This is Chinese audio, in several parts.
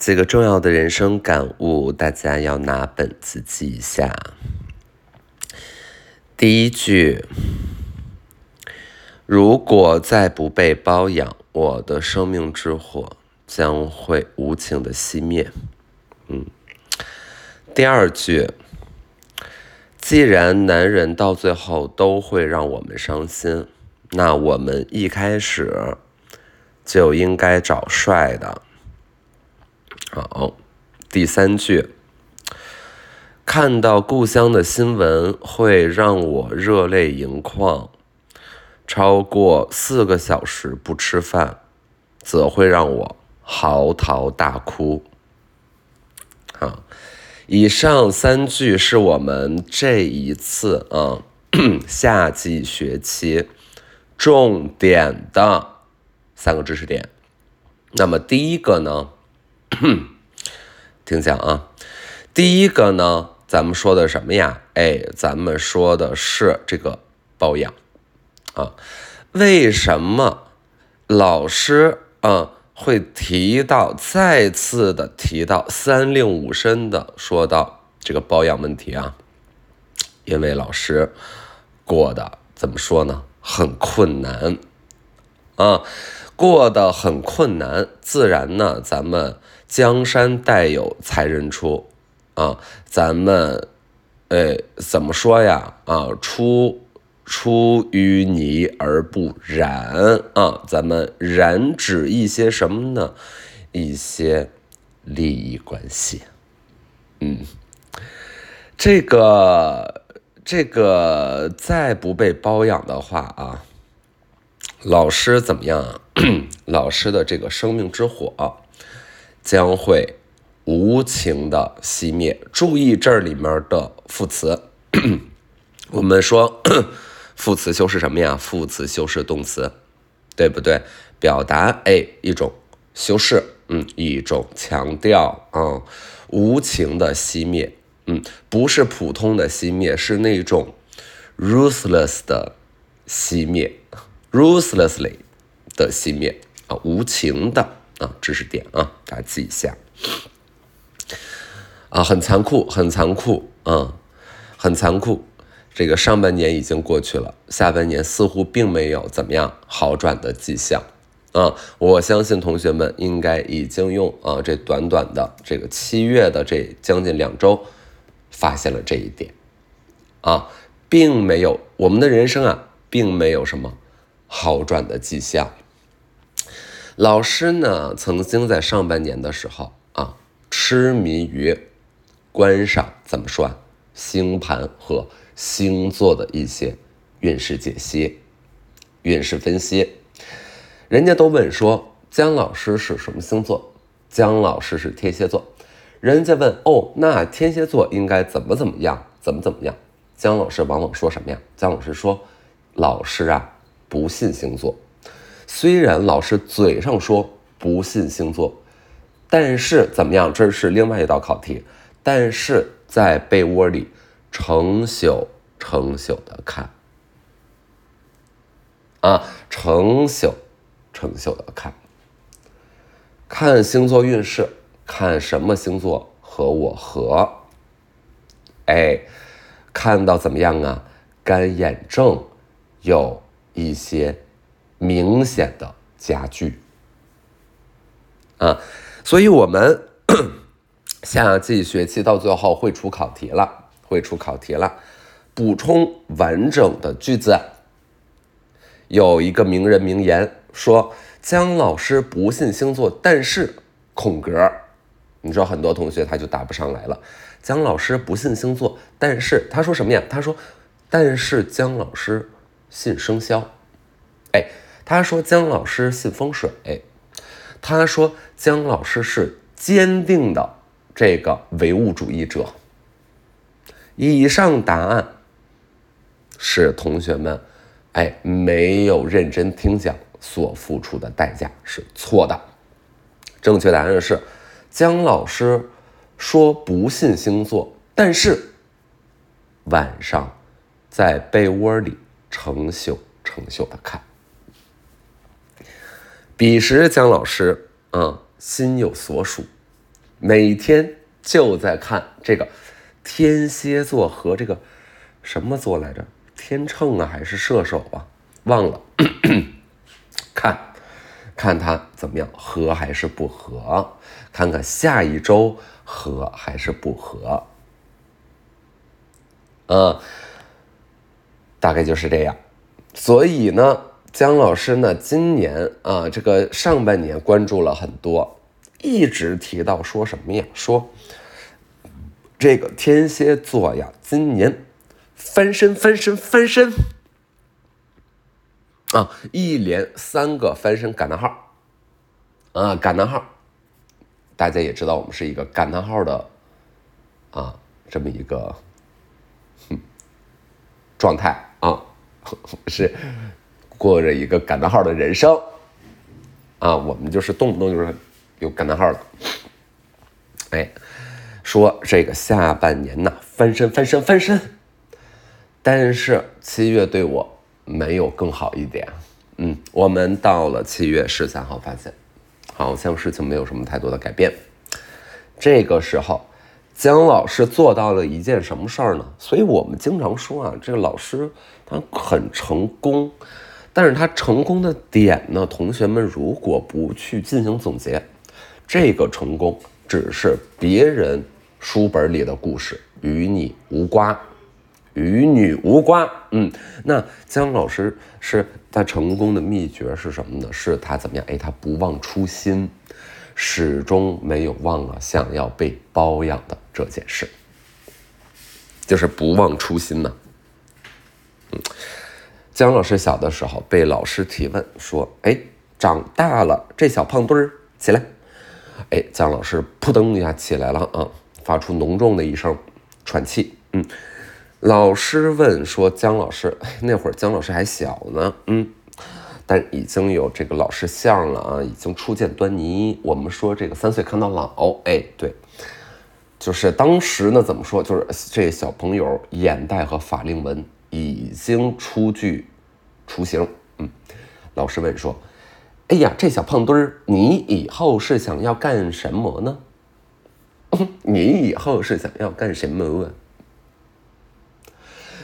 几个重要的人生感悟，大家要拿本子记一下。第一句：如果再不被包养，我的生命之火将会无情的熄灭。嗯。第二句：既然男人到最后都会让我们伤心，那我们一开始就应该找帅的。好，第三句，看到故乡的新闻会让我热泪盈眶，超过四个小时不吃饭，则会让我嚎啕大哭。好，以上三句是我们这一次啊 夏季学期重点的三个知识点。那么第一个呢？听讲啊，第一个呢，咱们说的什么呀？哎，咱们说的是这个包养啊。为什么老师啊会提到再次的提到三令五申的说到这个包养问题啊？因为老师过得怎么说呢？很困难啊，过得很困难，自然呢，咱们。江山代有才人出，啊，咱们，呃，怎么说呀？啊，出出淤泥而不染啊，咱们染指一些什么呢？一些利益关系。嗯，这个这个再不被包养的话啊，老师怎么样啊？老师的这个生命之火。将会无情的熄灭。注意这里面的副词，我们说 副词修饰什么呀？副词修饰动词，对不对？表达哎一种修饰，嗯，一种强调啊，无情的熄灭，嗯，不是普通的熄灭，是那种 ruthless 的熄灭，ruthlessly 的熄灭啊，无情的。啊，知识点啊，大家记一下。啊，很残酷，很残酷，啊，很残酷。这个上半年已经过去了，下半年似乎并没有怎么样好转的迹象。啊，我相信同学们应该已经用啊这短短的这个七月的这将近两周，发现了这一点。啊，并没有我们的人生啊，并没有什么好转的迹象。老师呢，曾经在上半年的时候啊，痴迷于观赏怎么说啊，星盘和星座的一些运势解析、运势分析。人家都问说，姜老师是什么星座？姜老师是天蝎座。人家问哦，那天蝎座应该怎么怎么样？怎么怎么样？姜老师往往说什么呀？姜老师说，老师啊，不信星座。虽然老师嘴上说不信星座，但是怎么样？这是另外一道考题。但是在被窝里成宿成宿的看，啊，成宿成宿的看，看星座运势，看什么星座和我合。哎，看到怎么样啊？干眼症有一些。明显的加剧啊，所以我们 夏季学期到最后会出考题了，会出考题了，补充完整的句子。有一个名人名言说：“姜老师不信星座，但是空格。”你知道很多同学他就答不上来了。姜老师不信星座，但是他说什么呀？他说：“但是姜老师信生肖。”哎。他说：“姜老师信风水。”他说：“姜老师是坚定的这个唯物主义者。”以上答案是同学们哎没有认真听讲所付出的代价是错的。正确答案是姜老师说不信星座，但是晚上在被窝里成宿成宿的看。彼时姜老师啊心有所属，每天就在看这个天蝎座和这个什么座来着？天秤啊，还是射手啊？忘了。看，看他怎么样，合还是不合？看看下一周合还是不合？嗯，大概就是这样。所以呢，姜老师呢，今年啊，这个上半年关注了很多，一直提到说什么呀？说这个天蝎座呀，今年翻身，翻身，翻身。啊，一连三个翻身感叹号，啊，感叹号，大家也知道我们是一个感叹号的啊，这么一个哼状态啊，是过着一个感叹号的人生啊，我们就是动不动就是有感叹号的，哎，说这个下半年呐，翻身翻身翻身，但是七月对我。没有更好一点，嗯，我们到了七月十三号，发现好像事情没有什么太多的改变。这个时候，姜老师做到了一件什么事儿呢？所以我们经常说啊，这个老师他很成功，但是他成功的点呢，同学们如果不去进行总结，这个成功只是别人书本里的故事，与你无关。与女无关，嗯，那姜老师是他成功的秘诀是什么呢？是他怎么样？哎，他不忘初心，始终没有忘了想要被包养的这件事，就是不忘初心呢。嗯，姜老师小的时候被老师提问说：“哎，长大了，这小胖墩儿起来。”哎，姜老师扑腾一下起来了啊，发出浓重的一声喘气，嗯。老师问说：“姜老师，那会儿姜老师还小呢，嗯，但已经有这个老师相了啊，已经初见端倪。我们说这个三岁看到老，哎，对，就是当时呢，怎么说？就是这小朋友眼袋和法令纹已经初具雏形。嗯，老师问说：‘哎呀，这小胖墩儿，你以后是想要干什么呢？你以后是想要干什么啊？’”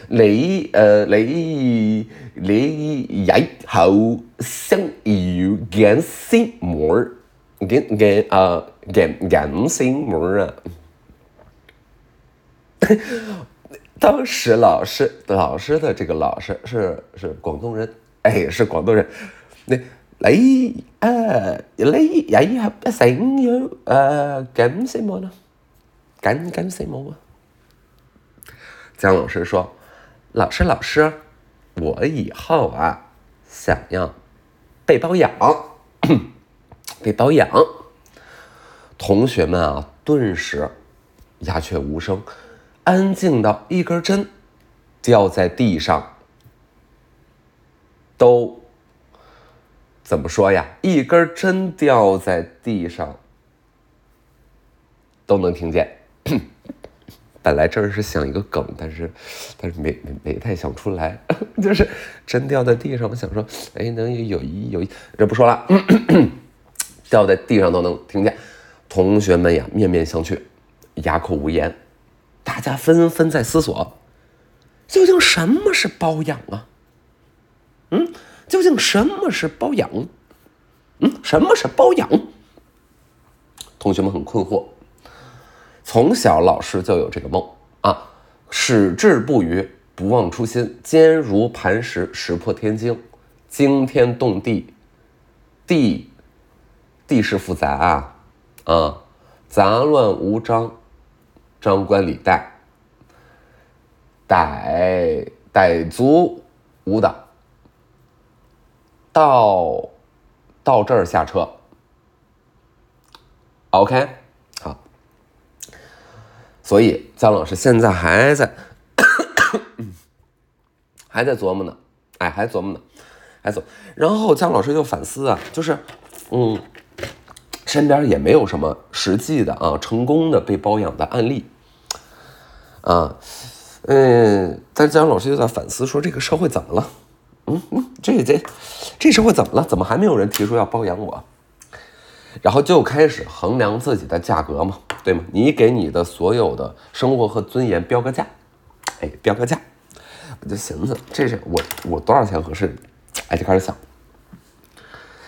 你呃你你以後想要干什么？干干啊干干什么啊？当时老师老师的这个老师是是广东人，哎，是广东人。那，哎，啊，你，哎呀，不行，哟，呃，干什么呢？干干什么啊？江老师说，老师老师，我以后啊想要被包养。被包养。同学们啊，顿时鸦雀无声。安静到一根针掉在地上。都怎么说呀？一根针掉在地上。都能听见。本來這是想一个梗，但是，但是没没没太想出来，就是针掉在地上，我想说，哎，能有一有一，这不说了，掉在地上都能听见，同学们呀，面面相觑，哑口无言，大家纷纷在思索，究竟什么是包养啊？嗯，究竟什么是包养？嗯，什么是包养？同学们很困惑。从小老师就有这个梦啊，矢志不渝，不忘初心，坚如磐石，石破天惊，惊天动地，地地势复杂啊，啊，杂乱无章，张冠李戴，傣傣族舞蹈，到到这儿下车，OK 好。所以姜老师现在还在，还在琢磨呢，哎，还琢磨呢，还琢。然后姜老师就反思啊，就是，嗯，身边也没有什么实际的啊成功的被包养的案例，啊，嗯，但是姜老师就在反思说：“这个社会怎么了？嗯嗯，这这这社会怎么了？怎么还没有人提出要包养我？然后就开始衡量自己的价格嘛。对吗？你给你的所有的生活和尊严标个价，哎，标个价，我就寻思这是我我多少钱合适？哎，就开始想，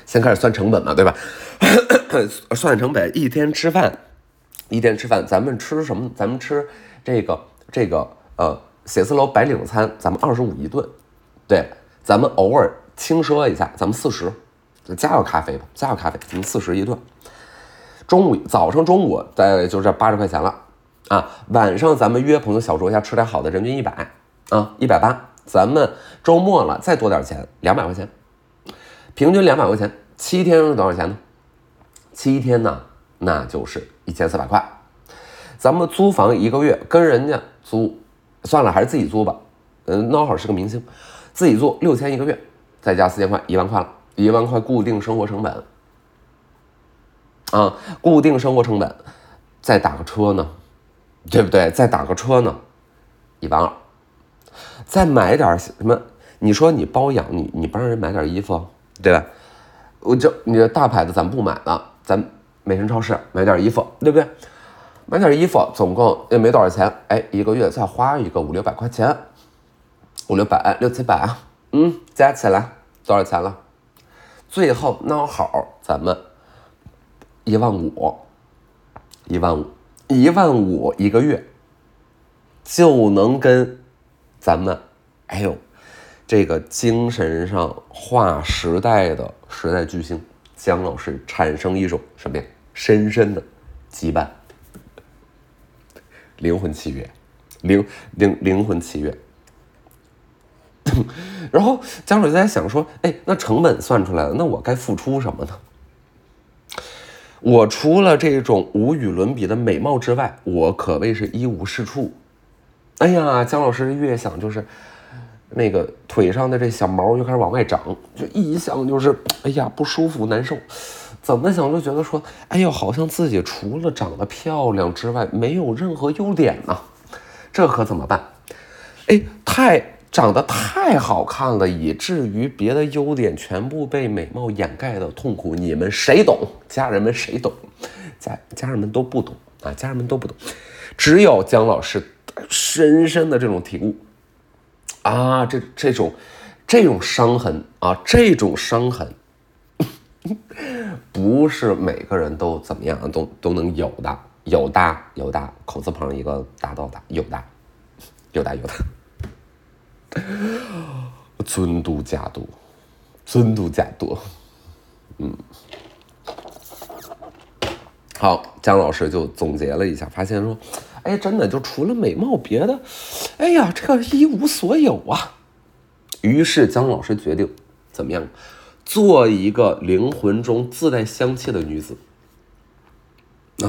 先开始算成本嘛，对吧？算成本，一天吃饭，一天吃饭，咱们吃什么？咱们吃这个这个呃写字楼白领餐，咱们二十五一顿，对，咱们偶尔轻奢一下，咱们四十，加个咖啡吧，加个咖啡，咱们四十一顿。中午早上中午再就这八十块钱了啊，晚上咱们约朋友小酌一下，吃点好的，人均一百啊，一百八。咱们周末了再多点钱，两百块钱，平均两百块钱，七天是多少钱呢？七天呢，那就是一千四百块。咱们租房一个月跟人家租，算了，还是自己租吧。嗯，孬好是个明星，自己租六千一个月，再加四千块，一万块了，一万块固定生活成本。啊，固定生活成本，再打个车呢，对不对？再打个车呢，一万二。再买点什么？你说你包养你，你帮人买点衣服，对吧？我就你的大牌子咱不买了，咱美城超市买点衣服，对不对？买点衣服总共也没多少钱，哎，一个月再花一个五六百块钱，五六百六七百啊，嗯，加起来多少钱了？最后孬好，咱们。一万五，一万五，一万五一个月，就能跟咱们，哎呦，这个精神上划时代的时代巨星姜老师产生一种什么呀？深深的羁绊，灵魂契约，灵灵灵魂契约。然后姜老师在想说，哎，那成本算出来了，那我该付出什么呢？我除了这种无与伦比的美貌之外，我可谓是一无是处。哎呀，姜老师越想就是，那个腿上的这小毛就开始往外长，就一想就是，哎呀不舒服难受。怎么想就觉得说，哎呦，好像自己除了长得漂亮之外，没有任何优点呢。这可怎么办？哎，太。长得太好看了，以至于别的优点全部被美貌掩盖的痛苦，你们谁懂？家人们谁懂？家家人们都不懂啊！家人们都不懂，只有姜老师深深的这种体悟啊！这这种这种伤痕啊，这种伤痕 不是每个人都怎么样都都能有的，有的有的口字旁一个大道的，有的有的有的。尊度假度，尊度假度，嗯，好，姜老师就总结了一下，发现说，哎，真的就除了美貌，别的，哎呀，这个一无所有啊。于是姜老师决定怎么样，做一个灵魂中自带香气的女子，啊，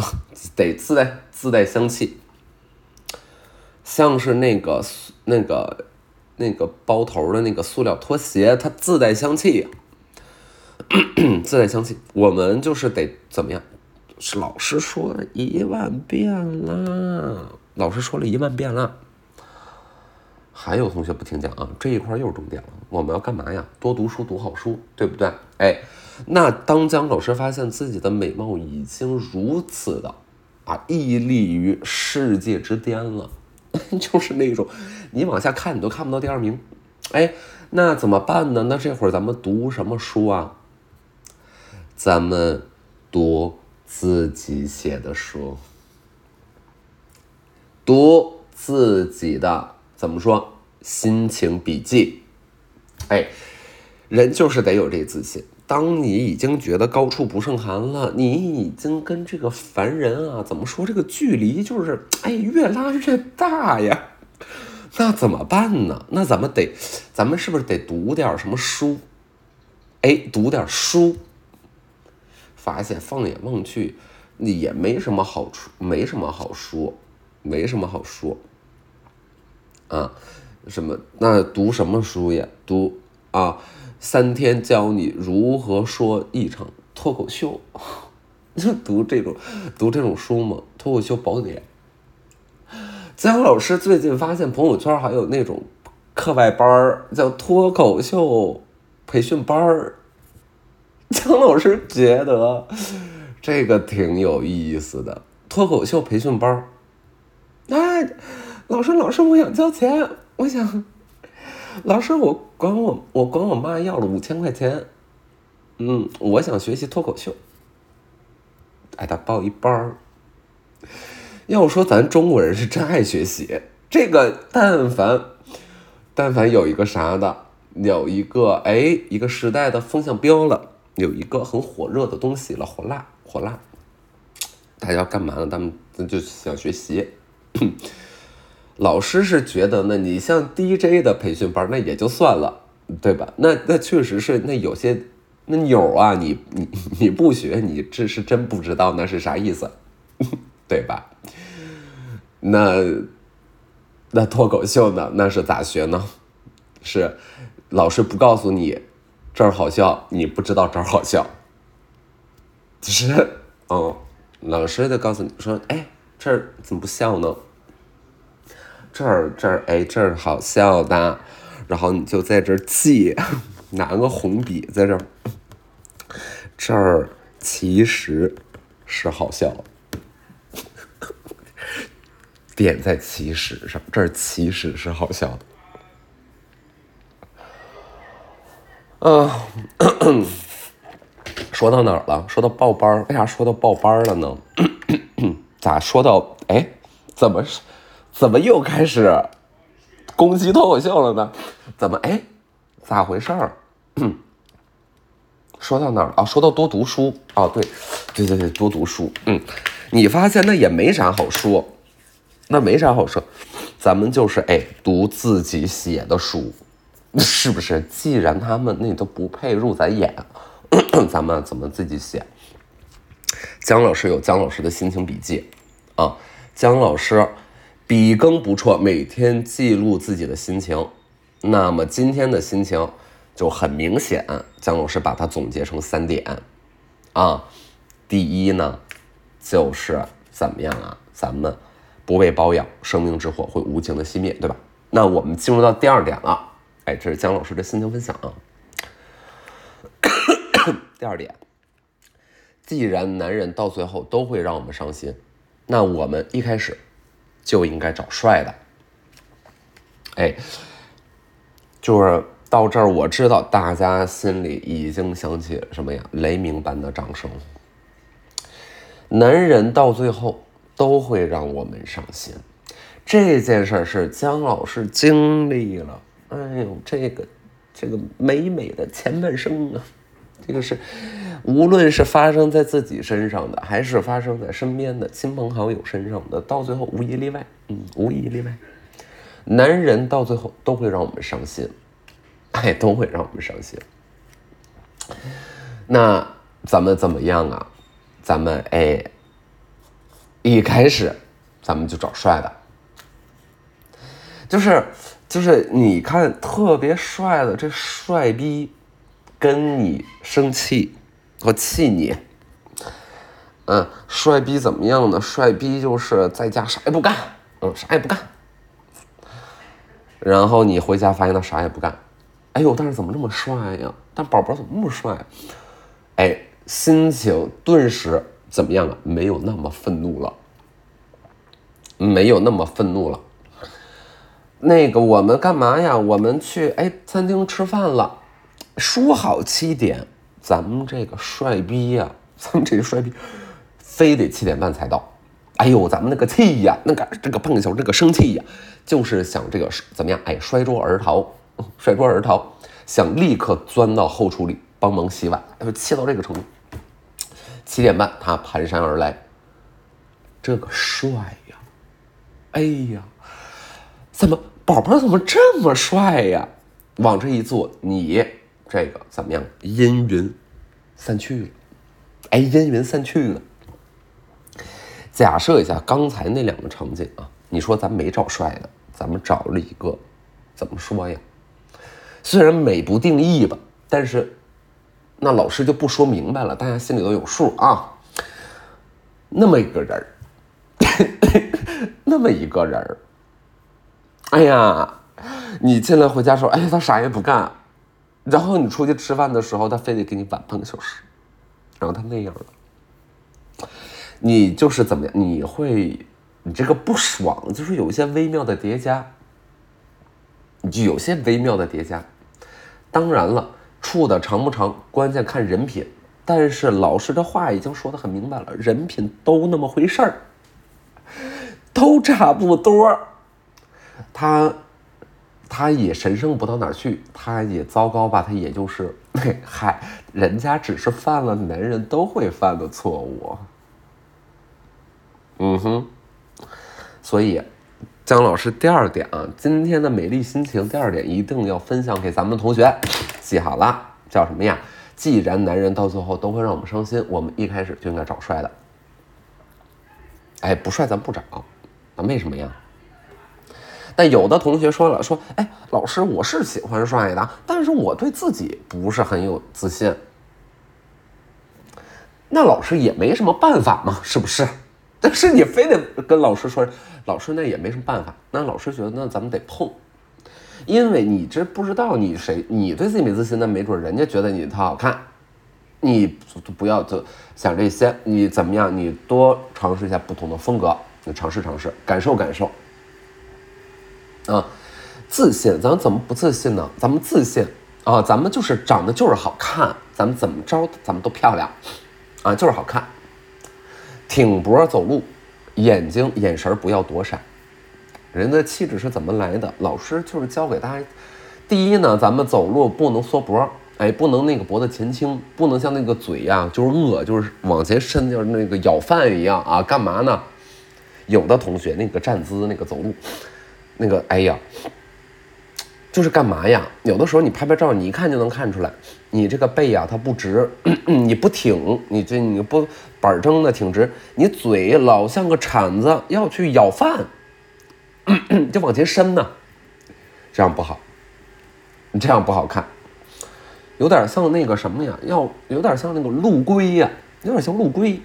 得自带自带香气，像是那个那个。那个包头的那个塑料拖鞋，它自带香气，自带香气。我们就是得怎么样？是老师说了一万遍了，老师说了一万遍了。还有同学不听讲啊？这一块又是重点了。我们要干嘛呀？多读书，读好书，对不对？哎，那当姜老师发现自己的美貌已经如此的啊屹立于世界之巅了。就是那种，你往下看你都看不到第二名，哎，那怎么办呢？那这会儿咱们读什么书啊？咱们读自己写的书，读自己的怎么说心情笔记？哎，人就是得有这自信。当你已经觉得高处不胜寒了，你已经跟这个凡人啊，怎么说这个距离就是哎越拉越大呀？那怎么办呢？那咱们得，咱们是不是得读点什么书？哎，读点书，发现放眼望去，也没什么好处，没什么好说，没什么好说。啊，什么？那读什么书呀？读啊。三天教你如何说一场脱口秀，就读这种读这种书吗，《脱口秀宝典》。姜老师最近发现朋友圈还有那种课外班儿，叫脱口秀培训班儿。姜老师觉得这个挺有意思的，脱口秀培训班儿。那老师，老师，我想交钱，我想，老师，我管我我管我妈要了五千块钱，嗯，我想学习脱口秀，哎，他报一班儿。要说咱中国人是真爱学习，这个但凡但凡有一个啥的，有一个哎一个时代的风向标了，有一个很火热的东西了，火辣火辣，大家要干嘛呢？他们就想学习。老师是觉得呢，你像 DJ 的培训班，那也就算了，对吧？那那确实是，那有些那钮啊，你你你不学，你这是真不知道那是啥意思，对吧？那那脱口秀呢？那是咋学呢？是老师不告诉你这儿好笑，你不知道这儿好笑，就是嗯，老师就告诉你说，哎，这儿怎么不笑呢？这儿这儿哎，这儿好笑的，然后你就在这儿记，拿个红笔在这儿，这儿其实是好笑。点在起始上，这儿其实是好笑的。嗯，说到哪儿了？说到报班儿，为啥说到报班儿了呢？咋说到？哎，怎么是？怎么又开始攻击脱口秀了呢？怎么？哎，咋回事儿？说到哪儿啊？说到多读书啊，对，对对对，多读书。嗯，你发现那也没啥好说。那没啥好说，咱们就是哎，读自己写的书，是不是？既然他们那都不配入咱眼，咱们怎么自己写？姜老师有姜老师的心情笔记啊，姜老师笔耕不辍，每天记录自己的心情。那么今天的心情就很明显，姜老师把它总结成三点啊。第一呢，就是怎么样啊？咱们。不被包养，生命之火会无情的熄灭，对吧？那我们进入到第二点了，哎，这是姜老师的心情分享啊。第二点，既然男人到最后都会让我们伤心，那我们一开始就应该找帅的。哎，就是到这儿，我知道大家心里已经响起什么呀？雷鸣般的掌声。男人到最后。都会让我们伤心，这件事是姜老师经历了。哎呦，这个，这个美美的前半生啊，这个是，无论是发生在自己身上的，还是发生在身边的亲朋好友身上的，到最后无一例外，嗯，无一例外，男人到最后都会让我们伤心，哎，都会让我们伤心。那咱们怎么样啊？咱们哎。一开始，咱们就找帅的，就是就是你看特别帅的这帅逼，跟你生气和气你，嗯，帅逼怎么样呢？帅逼就是在家啥也不干，嗯，啥也不干，然后你回家发现他啥也不干，哎呦，但是怎么这么帅呀？但宝宝怎么那么帅？哎，心情顿时。怎么样了？没有那么愤怒了，没有那么愤怒了。那个，我们干嘛呀？我们去哎餐厅吃饭了，说好七点，咱们这个帅逼呀，咱们这个帅逼，非得七点半才到。哎呦，咱们那个气呀，那个这个半个小时这个生气呀，就是想这个怎么样？哎，摔桌而逃，摔桌而逃，想立刻钻到后厨里帮忙洗碗，哎呦，气到这个程度。七点半，他蹒跚而来。这个帅呀！哎呀，怎么宝宝怎么这么帅呀？往这一坐，你这个怎么样？阴云散去了。哎，阴云散去了。假设一下刚才那两个场景啊，你说咱没找帅的，咱们找了一个，怎么说呀？虽然美不定义吧，但是。那老师就不说明白了，大家心里都有数啊。那么一个人儿，那么一个人儿，哎呀，你进来回家说，哎呀，他啥也不干，然后你出去吃饭的时候，他非得给你晚半个小时，然后他那样了。你就是怎么样？你会，你这个不爽，就是有一些微妙的叠加，你就有些微妙的叠加。当然了，处的长不长，关键看人品。但是老师的话已经说的很明白了，人品都那么回事儿，都差不多。他，他也神圣不到哪儿去，他也糟糕吧？他也就是，嗨，人家只是犯了男人都会犯的错误。嗯哼，所以姜老师第二点啊，今天的美丽心情第二点一定要分享给咱们的同学，记好了，叫什么呀？既然男人到最后都会让我们伤心，我们一开始就应该找帅的。哎，不帅咱不找，那为什么呀？但有的同学说了，说，哎，老师，我是喜欢帅的，但是我对自己不是很有自信。那老师也没什么办法嘛，是不是？但是你非得跟老师说，老师那也没什么办法。那老师觉得，那咱们得碰。因为你这不知道你谁，你对自己没自信，那没准人家觉得你特好看，你不要就想这些，你怎么样？你多尝试一下不同的风格，你尝试尝试，感受感受。啊，自信，咱们怎么不自信呢？咱们自信啊，咱们就是长得就是好看，咱们怎么着，咱们都漂亮，啊，就是好看。挺脖走路，眼睛眼神不要躲闪。人的气质是怎么来的？老师就是教给大家。第一呢，咱们走路不能缩脖，哎，不能那个脖子前倾，不能像那个嘴呀，就是饿，就是往前伸，就是那个咬饭一样啊。干嘛呢？有的同学那个站姿，那个走路，那个哎呀，就是干嘛呀？有的时候你拍拍照，你一看就能看出来，你这个背呀它不直，你不挺，你这你不板正的挺直，你嘴老像个铲子要去咬饭。就往前伸呢，这样不好，你这样不好看，有点像那个什么呀？要有点像那个陆龟呀，有点像陆龟，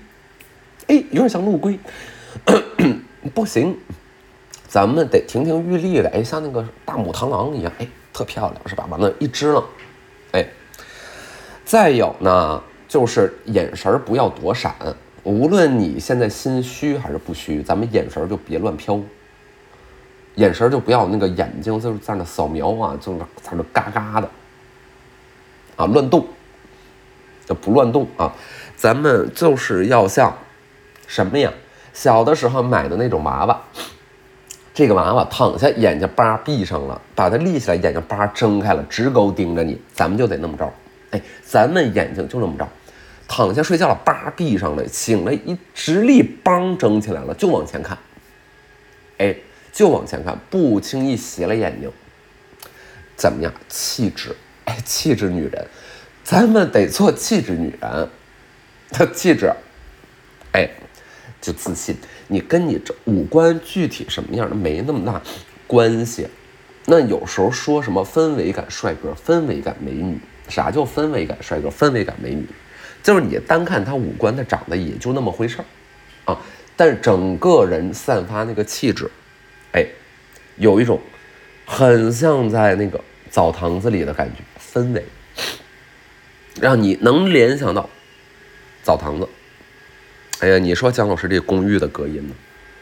哎，有点像陆龟，不行，咱们得亭亭玉立的，哎，像那个大母螳螂一样，哎，特漂亮，是吧？完了，一支棱，哎，再有呢，就是眼神不要躲闪，无论你现在心虚还是不虚，咱们眼神就别乱飘。眼神就不要那个眼睛就是在那扫描啊，就是在那嘎嘎的啊，乱动，就不乱动啊。咱们就是要像什么呀？小的时候买的那种娃娃，这个娃娃躺下眼睛叭闭上了，把它立起来眼睛叭睁开了，直勾盯着你，咱们就得那么着。哎，咱们眼睛就那么着，躺下睡觉了叭闭上了，醒了一直立梆睁起来了，就往前看，哎。就往前看，不轻易斜了眼睛。怎么样？气质，哎，气质女人，咱们得做气质女人。她气质，哎，就自信。你跟你这五官具体什么样的没那么大关系。那有时候说什么氛围感帅哥、氛围感美女，啥叫氛围感帅哥、氛围感美女？就是你单看他五官，他长得也就那么回事儿啊。但是整个人散发那个气质。哎，有一种很像在那个澡堂子里的感觉氛围，让你能联想到澡堂子。哎呀，你说姜老师这公寓的隔音呢？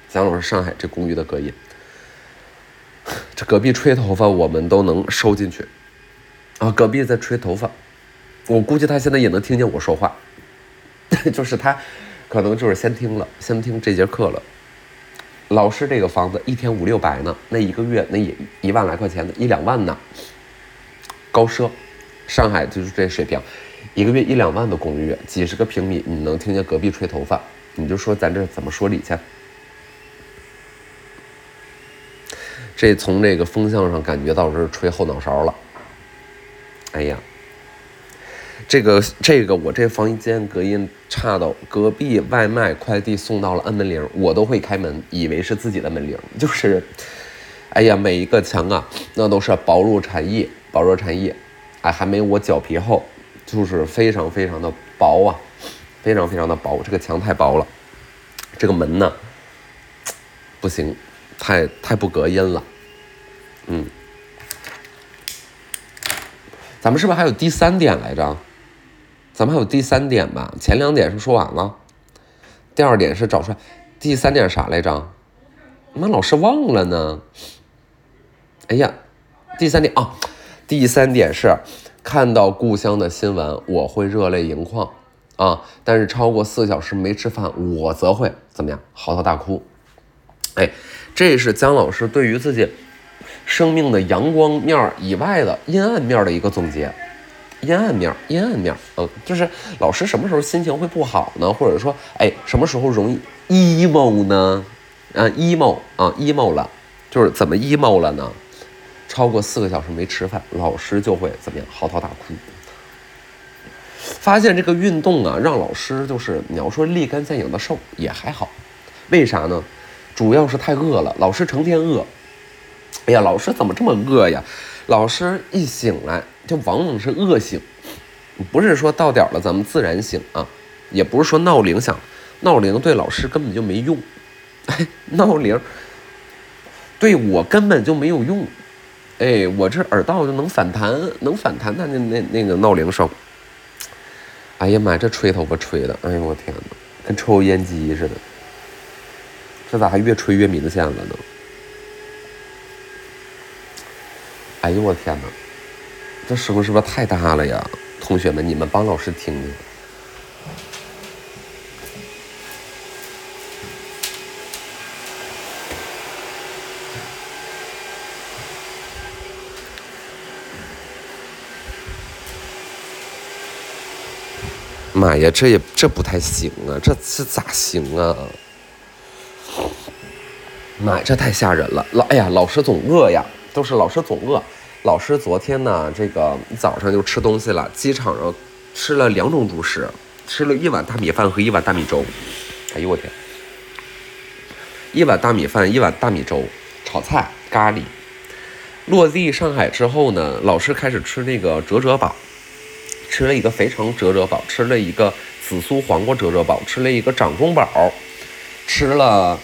姜老师上海这公寓的隔音，这隔壁吹头发我们都能收进去啊！隔壁在吹头发，我估计他现在也能听见我说话，就是他可能就是先听了，先听这节课了。老师，这个房子一天五六百呢，那一个月那也一万来块钱的，一两万呢，高奢，上海就是这水平，一个月一两万的公寓，几十个平米，你能听见隔壁吹头发，你就说咱这怎么说理去？这从这个风向上感觉到是吹后脑勺了，哎呀。这个这个，我这房间隔音差到隔壁外卖快递送到了，按门铃我都会开门，以为是自己的门铃，就是，哎呀，每一个墙啊，那都是薄如蝉翼，薄如蝉翼，哎，还没我脚皮厚，就是非常非常的薄啊，非常非常的薄，这个墙太薄了，这个门呢，不行，太太不隔音了，嗯，咱们是不是还有第三点来着？咱们还有第三点吧，前两点是说完了，第二点是找出来，第三点啥来着？妈，老师忘了呢。哎呀，第三点啊，第三点是看到故乡的新闻，我会热泪盈眶啊。但是超过四个小时没吃饭，我则会怎么样？嚎啕大哭。哎，这是姜老师对于自己生命的阳光面以外的阴暗面的一个总结。阴暗面，阴暗面，嗯，就是老师什么时候心情会不好呢？或者说，哎，什么时候容易 emo 呢？啊，emo 啊，emo 了，就是怎么 emo 了呢？超过四个小时没吃饭，老师就会怎么样？嚎啕大哭。发现这个运动啊，让老师就是你要说立竿见影的瘦也还好，为啥呢？主要是太饿了，老师成天饿。哎呀，老师怎么这么饿呀？老师一醒来就往往是饿醒，不是说到点了咱们自然醒啊，也不是说闹铃响，闹铃对老师根本就没用，哎，闹铃对我根本就没有用，哎，我这耳道就能反弹，能反弹的那那那个闹铃声，哎呀妈，这吹头发吹的，哎呦我天哪，跟抽烟机似的，这咋还越吹越明显了呢？哎呦我天哪，这声是不是太大了呀？同学们，你们帮老师听听。妈呀，这也这不太行啊，这这咋行啊？妈呀，这太吓人了！老哎呀，老师总饿呀。都是老师总饿，老师昨天呢，这个早上就吃东西了，机场上吃了两种主食，吃了一碗大米饭和一碗大米粥。哎呦我天，一碗大米饭，一碗大米粥，炒菜咖喱。落地上海之后呢，老师开始吃那个折折堡，吃了一个肥肠折折堡，吃了一个紫苏黄瓜折折堡，吃了一个掌中宝，吃了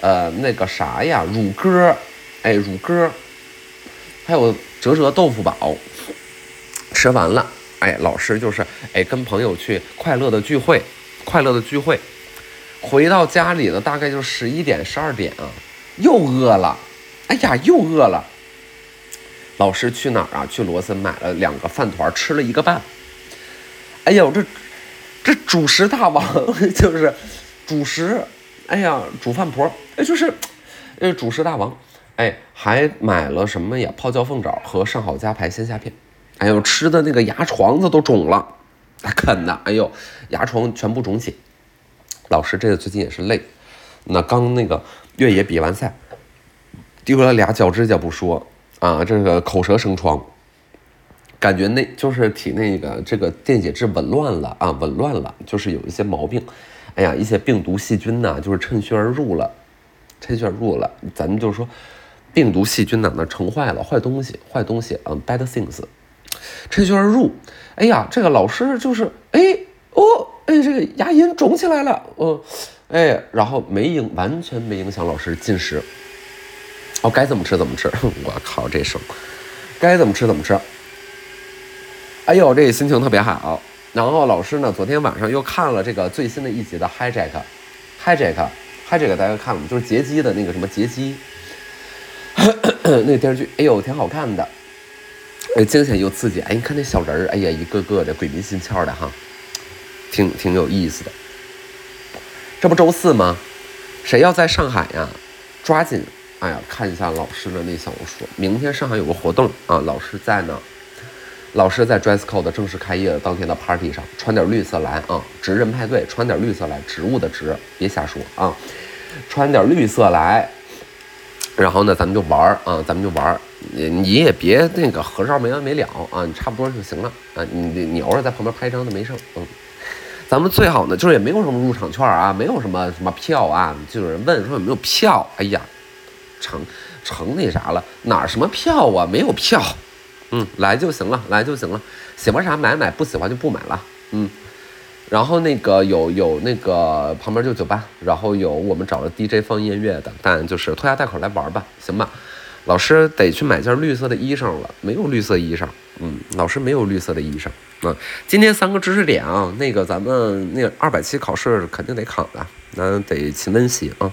呃那个啥呀乳鸽，哎乳鸽。还有折折豆腐堡，吃完了，哎，老师就是哎，跟朋友去快乐的聚会，快乐的聚会，回到家里呢，大概就十一点十二点啊，又饿了，哎呀，又饿了。老师去哪儿啊？去罗森买了两个饭团，吃了一个半。哎呦，这这主食大王 就是主食，哎呀，煮饭婆，哎，就是呃，主食大王。哎，还买了什么呀？泡椒凤爪和上好佳牌鲜虾片。哎呦，吃的那个牙床子都肿了，他啃的，哎呦，牙床全部肿起。老师，这个最近也是累。那刚那个越野比完赛，丢了俩脚指甲不说啊，这个口舌生疮，感觉那就是体内个这个电解质紊乱了啊，紊乱了，就是有一些毛病。哎呀，一些病毒细菌呐，就是趁虚而入了，趁虚而入了。咱们就是说。病毒细菌呢？那成坏了，坏东西，坏东西，嗯，bad things，趁虚而入。哎呀，这个老师就是，哎，哦，哎，这个牙龈肿起来了，哦，哎，然后没影，完全没影响老师进食。哦，该怎么吃怎么吃。我靠，这声，该怎么吃怎么吃。哎呦，这心情特别好。然后老师呢，昨天晚上又看了这个最新的一集的 Hijack，Hijack，Hijack，大家看了吗？就是劫机的那个什么劫机。那电视剧，哎呦，挺好看的，哎，惊险又刺激。哎，你看那小人儿，哎呀，一个个的鬼迷心窍的哈，挺挺有意思的。这不周四吗？谁要在上海呀？抓紧，哎呀，看一下老师的那小说。明天上海有个活动啊，老师在呢。老师在 Dress Code 正式开业的当天的 Party 上，穿点绿色来啊，职人派对，穿点绿色来，植物的植，别瞎说啊，穿点绿色来。然后呢，咱们就玩啊，咱们就玩，你你也别那个合照没完没了啊，你差不多就行了啊，你你偶尔在旁边拍张都没事，嗯，咱们最好呢就是也没有什么入场券啊，没有什么什么票啊，就有人问说有没有票，哎呀，成成那啥了，哪儿什么票啊，没有票，嗯，来就行了，来就行了，喜欢啥买买，不喜欢就不买了，嗯。然后那个有有那个旁边就酒吧，然后有我们找了 DJ 放音乐的，但就是拖家带口来玩吧，行吧？老师得去买件绿色的衣裳了，没有绿色衣裳。嗯，老师没有绿色的衣裳。嗯，今天三个知识点啊，那个咱们那二百七考试肯定得考的，那得勤温习啊。